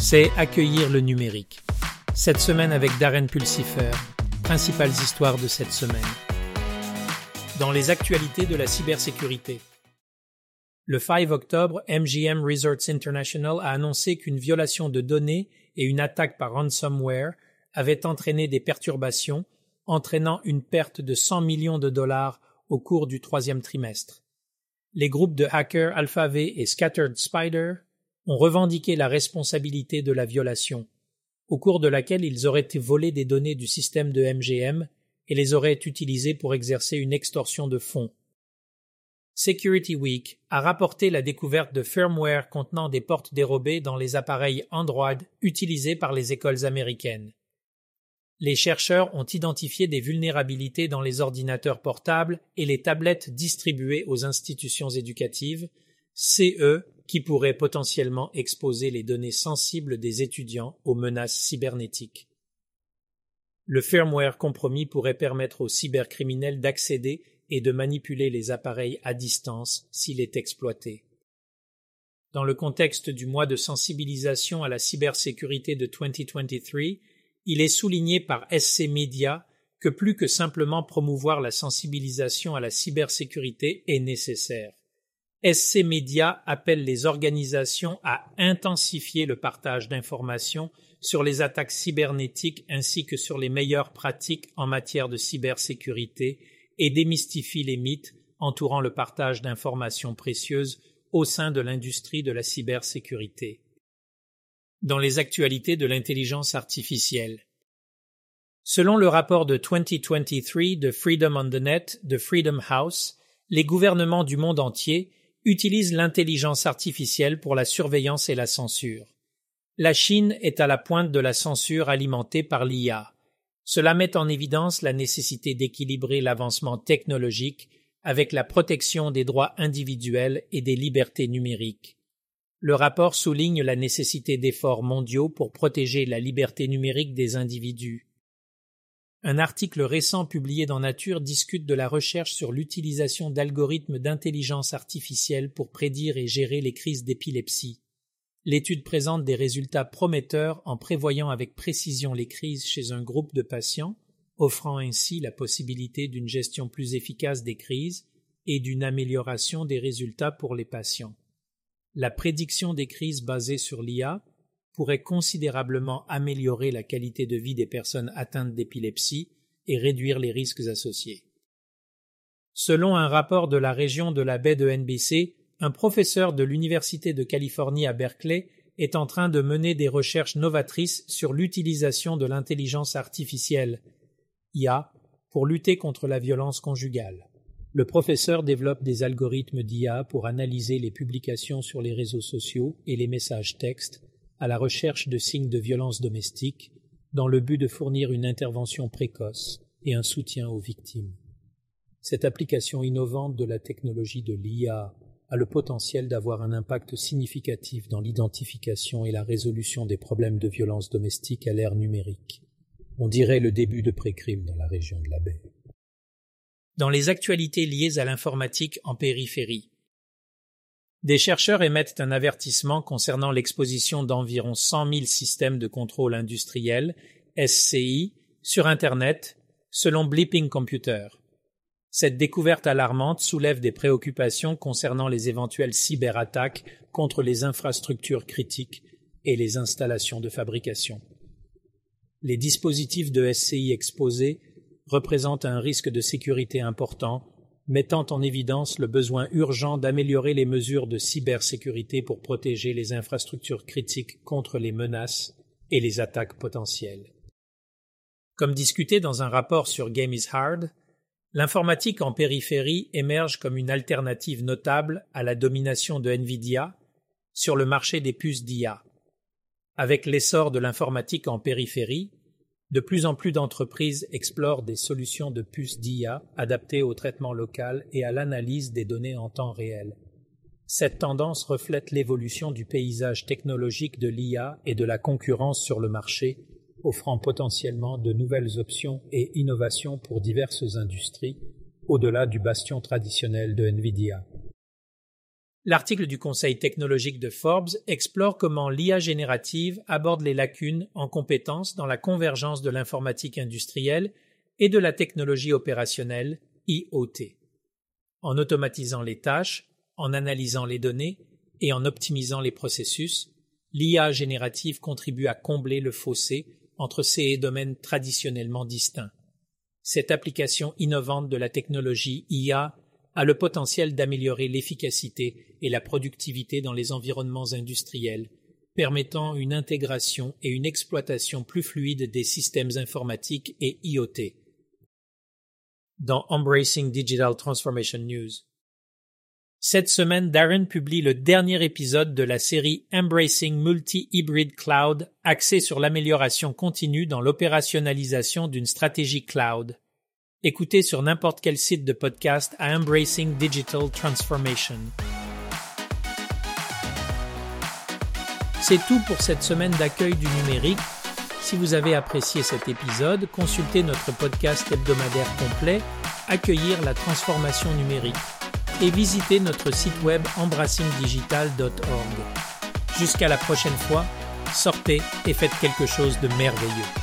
c'est accueillir le numérique. Cette semaine avec Darren Pulsifer, principales histoires de cette semaine. Dans les actualités de la cybersécurité. Le 5 octobre, MGM Resorts International a annoncé qu'une violation de données et une attaque par ransomware avaient entraîné des perturbations, entraînant une perte de 100 millions de dollars au cours du troisième trimestre. Les groupes de hackers AlphaV et Scattered Spider ont revendiqué la responsabilité de la violation, au cours de laquelle ils auraient été volés des données du système de MGM et les auraient utilisées pour exercer une extorsion de fonds. Security Week a rapporté la découverte de firmware contenant des portes dérobées dans les appareils Android utilisés par les écoles américaines. Les chercheurs ont identifié des vulnérabilités dans les ordinateurs portables et les tablettes distribuées aux institutions éducatives, CE qui pourrait potentiellement exposer les données sensibles des étudiants aux menaces cybernétiques. Le firmware compromis pourrait permettre aux cybercriminels d'accéder et de manipuler les appareils à distance s'il est exploité. Dans le contexte du mois de sensibilisation à la cybersécurité de 2023, il est souligné par SC Media que plus que simplement promouvoir la sensibilisation à la cybersécurité est nécessaire. SC Media appelle les organisations à intensifier le partage d'informations sur les attaques cybernétiques ainsi que sur les meilleures pratiques en matière de cybersécurité et démystifie les mythes entourant le partage d'informations précieuses au sein de l'industrie de la cybersécurité. Dans les actualités de l'intelligence artificielle. Selon le rapport de 2023 de Freedom on the Net de Freedom House, les gouvernements du monde entier utilise l'intelligence artificielle pour la surveillance et la censure. La Chine est à la pointe de la censure alimentée par l'IA. Cela met en évidence la nécessité d'équilibrer l'avancement technologique avec la protection des droits individuels et des libertés numériques. Le rapport souligne la nécessité d'efforts mondiaux pour protéger la liberté numérique des individus. Un article récent publié dans Nature discute de la recherche sur l'utilisation d'algorithmes d'intelligence artificielle pour prédire et gérer les crises d'épilepsie. L'étude présente des résultats prometteurs en prévoyant avec précision les crises chez un groupe de patients, offrant ainsi la possibilité d'une gestion plus efficace des crises et d'une amélioration des résultats pour les patients. La prédiction des crises basée sur l'IA pourrait considérablement améliorer la qualité de vie des personnes atteintes d'épilepsie et réduire les risques associés. Selon un rapport de la région de la baie de NBC, un professeur de l'Université de Californie à Berkeley est en train de mener des recherches novatrices sur l'utilisation de l'intelligence artificielle IA pour lutter contre la violence conjugale. Le professeur développe des algorithmes d'IA pour analyser les publications sur les réseaux sociaux et les messages textes à la recherche de signes de violence domestique dans le but de fournir une intervention précoce et un soutien aux victimes. Cette application innovante de la technologie de l'IA a le potentiel d'avoir un impact significatif dans l'identification et la résolution des problèmes de violence domestique à l'ère numérique. On dirait le début de pré-crime dans la région de la baie. Dans les actualités liées à l'informatique en périphérie, des chercheurs émettent un avertissement concernant l'exposition d'environ 100 000 systèmes de contrôle industriel, SCI, sur Internet, selon Bleeping Computer. Cette découverte alarmante soulève des préoccupations concernant les éventuelles cyberattaques contre les infrastructures critiques et les installations de fabrication. Les dispositifs de SCI exposés représentent un risque de sécurité important mettant en évidence le besoin urgent d'améliorer les mesures de cybersécurité pour protéger les infrastructures critiques contre les menaces et les attaques potentielles. Comme discuté dans un rapport sur Game is Hard, l'informatique en périphérie émerge comme une alternative notable à la domination de Nvidia sur le marché des puces d'IA. Avec l'essor de l'informatique en périphérie, de plus en plus d'entreprises explorent des solutions de puces d'IA adaptées au traitement local et à l'analyse des données en temps réel. Cette tendance reflète l'évolution du paysage technologique de l'IA et de la concurrence sur le marché, offrant potentiellement de nouvelles options et innovations pour diverses industries, au-delà du bastion traditionnel de Nvidia. L'article du Conseil technologique de Forbes explore comment l'IA générative aborde les lacunes en compétences dans la convergence de l'informatique industrielle et de la technologie opérationnelle IoT. En automatisant les tâches, en analysant les données et en optimisant les processus, l'IA générative contribue à combler le fossé entre ces domaines traditionnellement distincts. Cette application innovante de la technologie IA a le potentiel d'améliorer l'efficacité et la productivité dans les environnements industriels, permettant une intégration et une exploitation plus fluide des systèmes informatiques et IoT. Dans Embracing Digital Transformation News. Cette semaine, Darren publie le dernier épisode de la série Embracing Multi-Hybrid Cloud, axé sur l'amélioration continue dans l'opérationnalisation d'une stratégie cloud. Écoutez sur n'importe quel site de podcast à Embracing Digital Transformation. C'est tout pour cette semaine d'accueil du numérique. Si vous avez apprécié cet épisode, consultez notre podcast hebdomadaire complet Accueillir la transformation numérique et visitez notre site web embrassingdigital.org. Jusqu'à la prochaine fois, sortez et faites quelque chose de merveilleux.